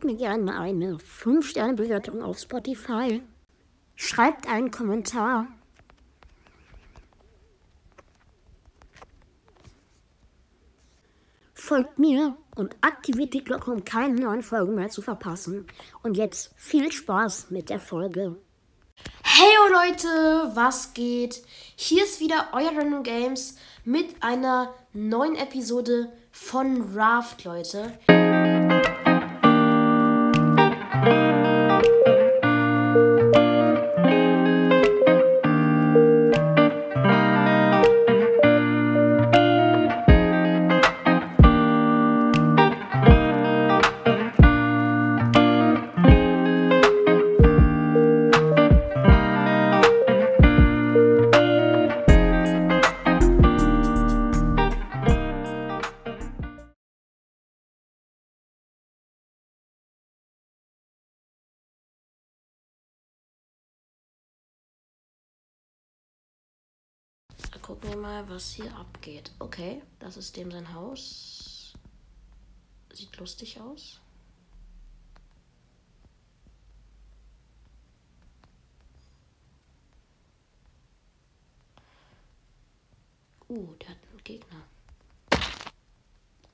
Gebt mir gerne eine 5-Sterne-Bewertung auf Spotify. Schreibt einen Kommentar. Folgt mir und aktiviert die Glocke, um keine neuen Folgen mehr zu verpassen. Und jetzt viel Spaß mit der Folge. Hey Leute, was geht? Hier ist wieder euer Random Games mit einer neuen Episode von Raft, Leute. Gucken wir mal, was hier abgeht. Okay, das ist dem sein Haus. Sieht lustig aus. Uh, der hat einen Gegner.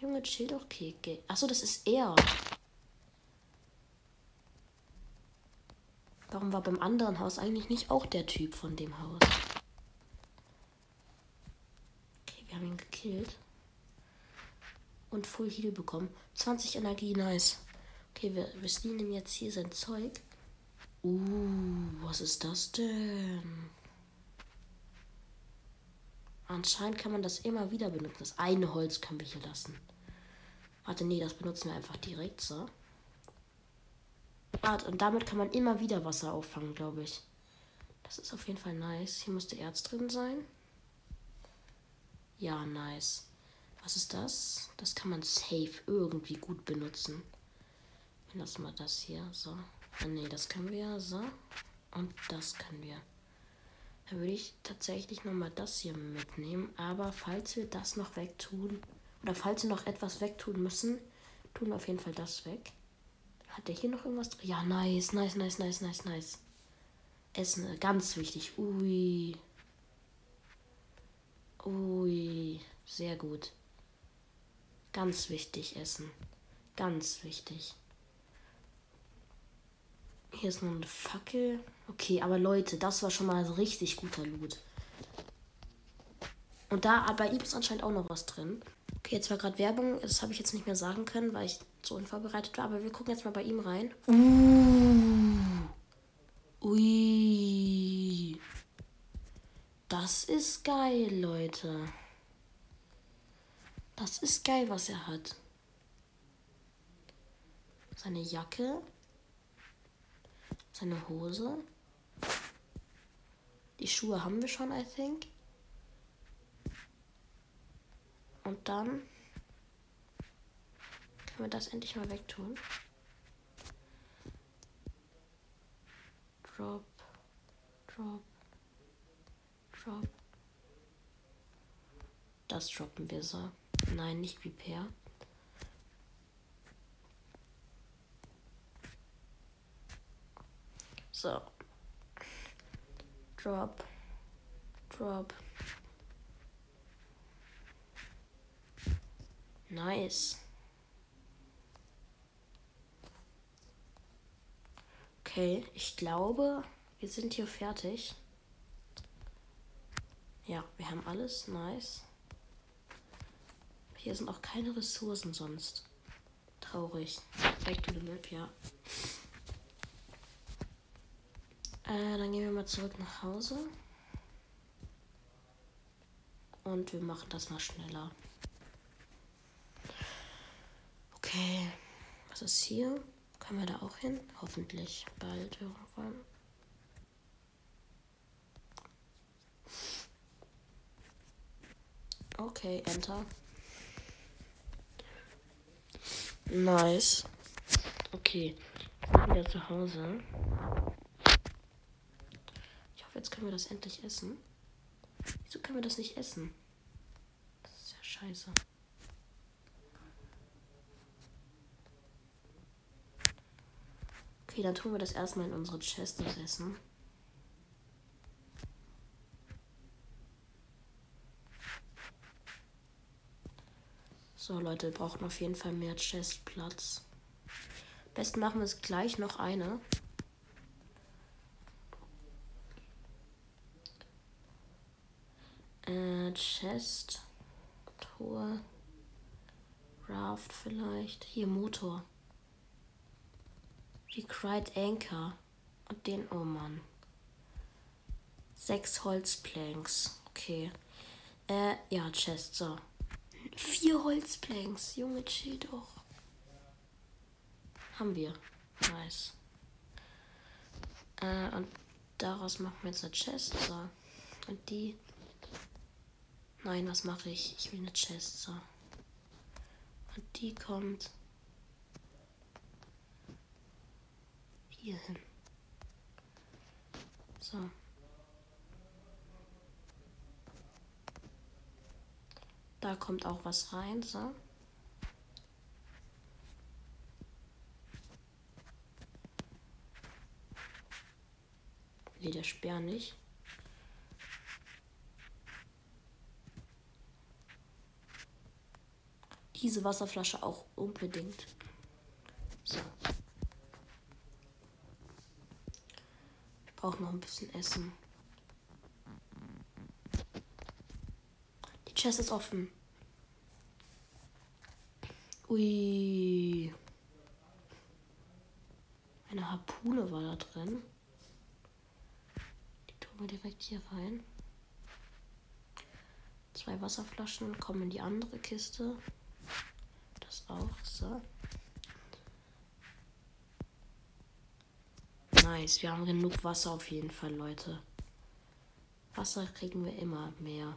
Junge, chill doch, Keke. Achso, das ist er. Warum war beim anderen Haus eigentlich nicht auch der Typ von dem Haus? Wir haben ihn gekillt. Und Full Heal bekommen. 20 Energie, nice. Okay, wir, wir stealen jetzt hier sein Zeug. Uh, was ist das denn? Anscheinend kann man das immer wieder benutzen. Das eine Holz können wir hier lassen. Warte, nee, das benutzen wir einfach direkt so. Warte, und damit kann man immer wieder Wasser auffangen, glaube ich. Das ist auf jeden Fall nice. Hier müsste Erz drin sein. Ja, nice. Was ist das? Das kann man safe irgendwie gut benutzen. Lassen mal das hier. So. Nee, das können wir. So. Und das können wir. Dann würde ich tatsächlich nochmal das hier mitnehmen. Aber falls wir das noch wegtun, oder falls wir noch etwas wegtun müssen, tun wir auf jeden Fall das weg. Hat der hier noch irgendwas drin? Ja, nice, nice, nice, nice, nice, nice. Essen, ganz wichtig. Ui. Ui, sehr gut. Ganz wichtig essen. Ganz wichtig. Hier ist noch eine Fackel. Okay, aber Leute, das war schon mal ein richtig guter Loot. Und da, bei ihm ist anscheinend auch noch was drin. Okay, jetzt war gerade Werbung. Das habe ich jetzt nicht mehr sagen können, weil ich so unvorbereitet war. Aber wir gucken jetzt mal bei ihm rein. Uh. Ui. Das ist geil, Leute. Das ist geil, was er hat. Seine Jacke. Seine Hose. Die Schuhe haben wir schon, I think. Und dann können wir das endlich mal wegtun. Drop, drop, drop. Das droppen wir so. Nein, nicht wie Per. So. Drop. Drop. Nice. Okay, ich glaube, wir sind hier fertig. Ja, wir haben alles. Nice. Hier sind auch keine Ressourcen sonst. Traurig. Back to the map, ja. Äh, dann gehen wir mal zurück nach Hause. Und wir machen das mal schneller. Okay. Was ist hier? Können wir da auch hin? Hoffentlich bald irgendwann. Okay, Enter. Nice. Okay, wieder zu Hause. Ich hoffe, jetzt können wir das endlich essen. Wieso können wir das nicht essen? Das ist ja scheiße. Okay, dann tun wir das erstmal in unsere Chest essen. So, Leute, wir brauchen auf jeden Fall mehr Chestplatz. Besten machen wir es gleich noch eine. Äh, Chest. Tor. Raft vielleicht. Hier Motor. Recried Anchor. Und den, oh Mann. Sechs Holzplanks. Okay. Äh, ja, Chest, so. Vier Holzplanks. Junge, chill doch. Haben wir. Nice. Äh, und daraus machen wir jetzt eine Chest. So. Und die. Nein, was mache ich? Ich will eine Chest. So. Und die kommt hier hin. So. Da kommt auch was rein, so. Nee, der Speer nicht. Diese Wasserflasche auch unbedingt. So. Ich brauche noch ein bisschen Essen. Chest ist offen. Ui. Eine Harpune war da drin. Die tun wir direkt hier rein. Zwei Wasserflaschen kommen in die andere Kiste das auch. So. Nice, wir haben genug Wasser auf jeden Fall, Leute. Wasser kriegen wir immer mehr.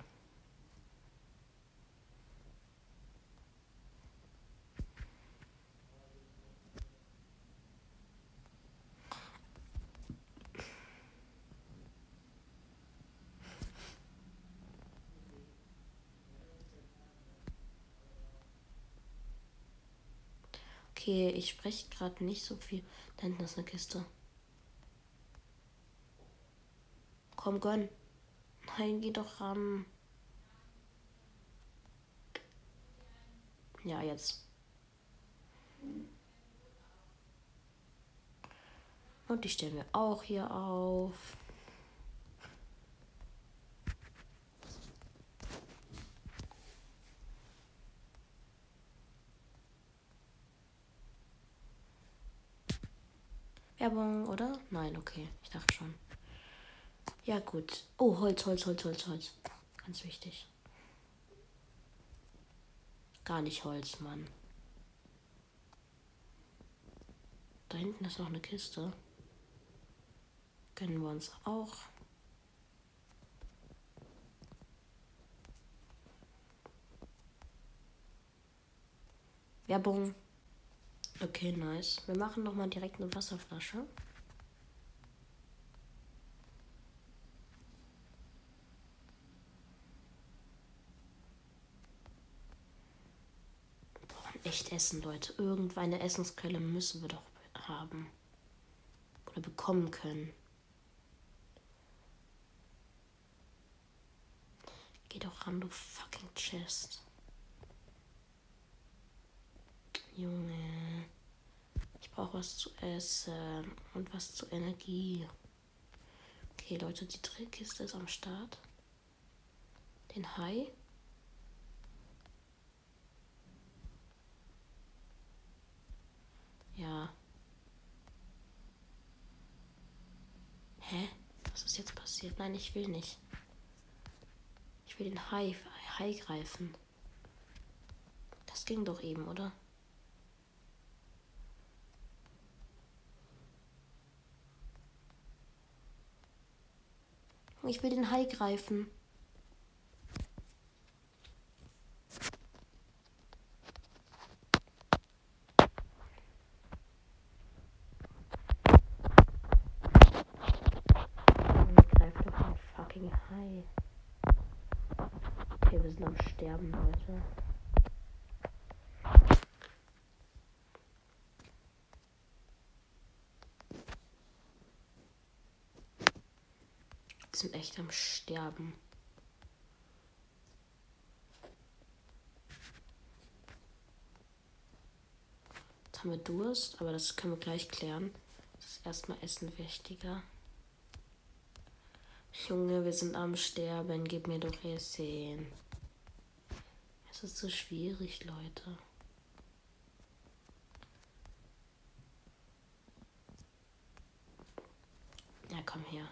Okay, ich spreche gerade nicht so viel. Da hinten ist eine Kiste. Komm, gönn. Nein, geh doch ran. Ja, jetzt. Und die stellen wir auch hier auf. Werbung, oder? Nein, okay. Ich dachte schon. Ja, gut. Oh, Holz, Holz, Holz, Holz, Holz. Ganz wichtig. Gar nicht Holz, Mann. Da hinten ist noch eine Kiste. Gönnen wir uns auch. Werbung. Okay, nice. Wir machen noch mal direkt eine Wasserflasche. Echt Essen, Leute. Irgendeine Essensquelle müssen wir doch haben. Oder bekommen können. Geh doch ran, du fucking Chest. Junge. Ich brauche was zu essen und was zur Energie. Okay, Leute, die Drillkiste ist am Start. Den Hai. Ja. Hä? Was ist jetzt passiert? Nein, ich will nicht. Ich will den Hai, Hai greifen. Das ging doch eben, oder? Ich will den Hai greifen. Fucking Hai. Okay, wir sind am Sterben, Leute. Sind echt am Sterben. Jetzt haben wir Durst, aber das können wir gleich klären. Das ist erstmal Essen wichtiger. Junge, wir sind am Sterben. Gib mir doch Essen. Es ist so schwierig, Leute. Ja, komm her.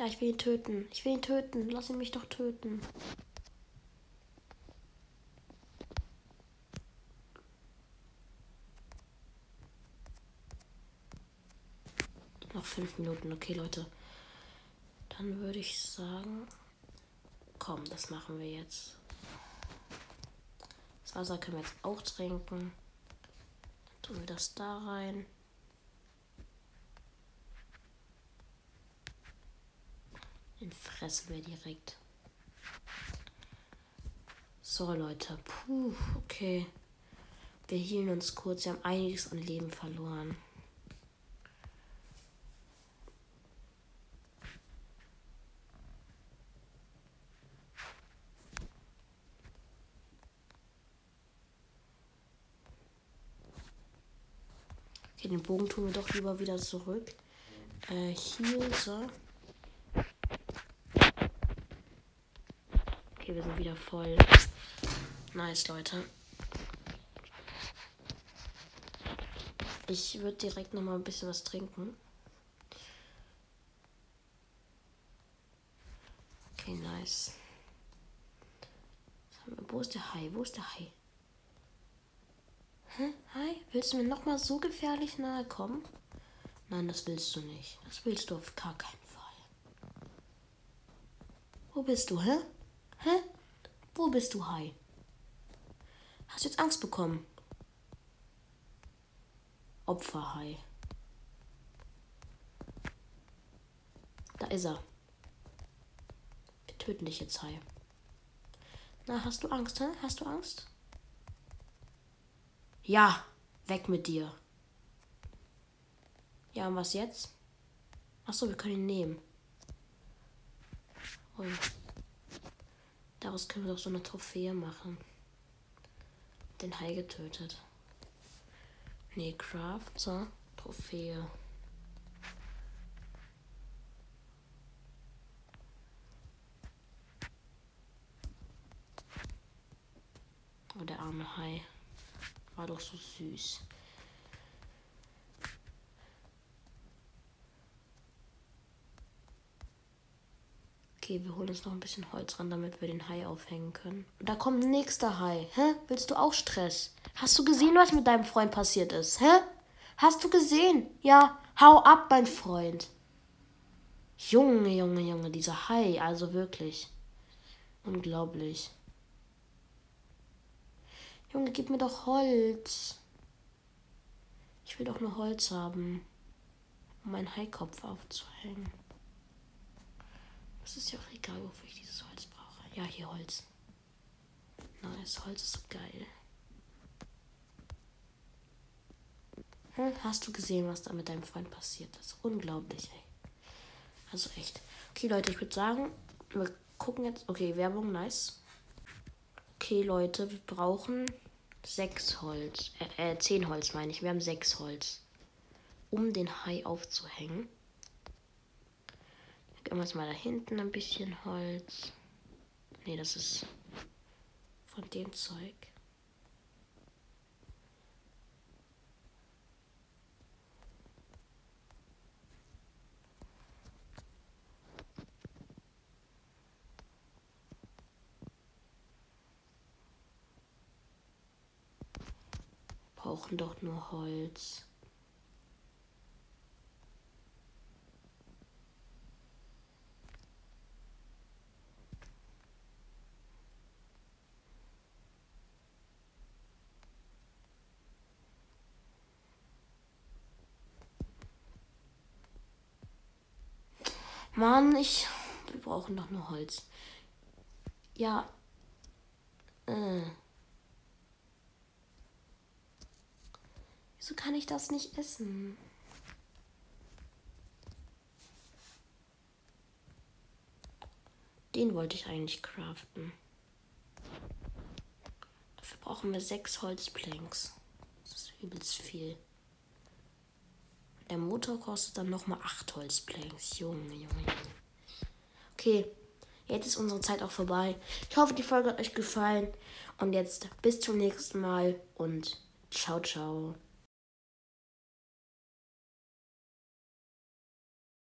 Ja, ich will ihn töten. Ich will ihn töten. Lass ihn mich doch töten. Noch fünf Minuten. Okay, Leute. Dann würde ich sagen, komm, das machen wir jetzt. Das Wasser können wir jetzt auch trinken. Dann tun wir das da rein. Den fressen wir direkt. So, Leute. Puh, okay. Wir hielen uns kurz. Wir haben einiges an Leben verloren. Okay, den Bogen tun wir doch lieber wieder zurück. Äh, hier, so. Okay, wir sind wieder voll. Nice, Leute. Ich würde direkt noch mal ein bisschen was trinken. Okay, nice. Wo ist der Hai? Wo ist der Hai? Hä? Hai? Willst du mir noch mal so gefährlich nahe kommen? Nein, das willst du nicht. Das willst du auf gar keinen Fall. Wo bist du, hä? Hä? Wo bist du, Hai? Hast du jetzt Angst bekommen? Opferhai. Da ist er. Wir töten dich jetzt, Hai. Na, hast du Angst, hä? Hast du Angst? Ja, weg mit dir. Ja, und was jetzt? Achso, wir können ihn nehmen. Ui. Daraus können wir doch so eine Trophäe machen. Den Hai getötet. Nee, Craft, so. Trophäe. Oh, der arme Hai. War doch so süß. Okay, wir holen uns noch ein bisschen Holz ran, damit wir den Hai aufhängen können. Da kommt ein nächster Hai. Hä? Willst du auch Stress? Hast du gesehen, was mit deinem Freund passiert ist? Hä? Hast du gesehen? Ja, hau ab, mein Freund. Junge, Junge, Junge, dieser Hai, also wirklich. Unglaublich. Junge, gib mir doch Holz. Ich will doch nur Holz haben, um meinen Haikopf aufzuhängen. Es ist ja auch egal, wofür ich dieses Holz brauche. Ja, hier Holz. Nice, Holz ist geil. Hm, hast du gesehen, was da mit deinem Freund passiert ist? Unglaublich, ey. Also echt. Okay, Leute, ich würde sagen, wir gucken jetzt. Okay, Werbung, nice. Okay, Leute, wir brauchen sechs Holz. Äh, äh, zehn Holz meine ich. Wir haben sechs Holz. Um den Hai aufzuhängen. Gehen wir jetzt mal da hinten ein bisschen Holz. Ne, das ist von dem Zeug. Brauchen doch nur Holz. Mann, ich. Wir brauchen doch nur Holz. Ja. Äh. Wieso kann ich das nicht essen? Den wollte ich eigentlich craften. Dafür brauchen wir sechs Holzplanks. Das ist übelst viel. Der Motor kostet dann nochmal acht Holzplanks. Junge, Junge, Junge. Okay, jetzt ist unsere Zeit auch vorbei. Ich hoffe, die Folge hat euch gefallen. Und jetzt bis zum nächsten Mal und ciao, ciao.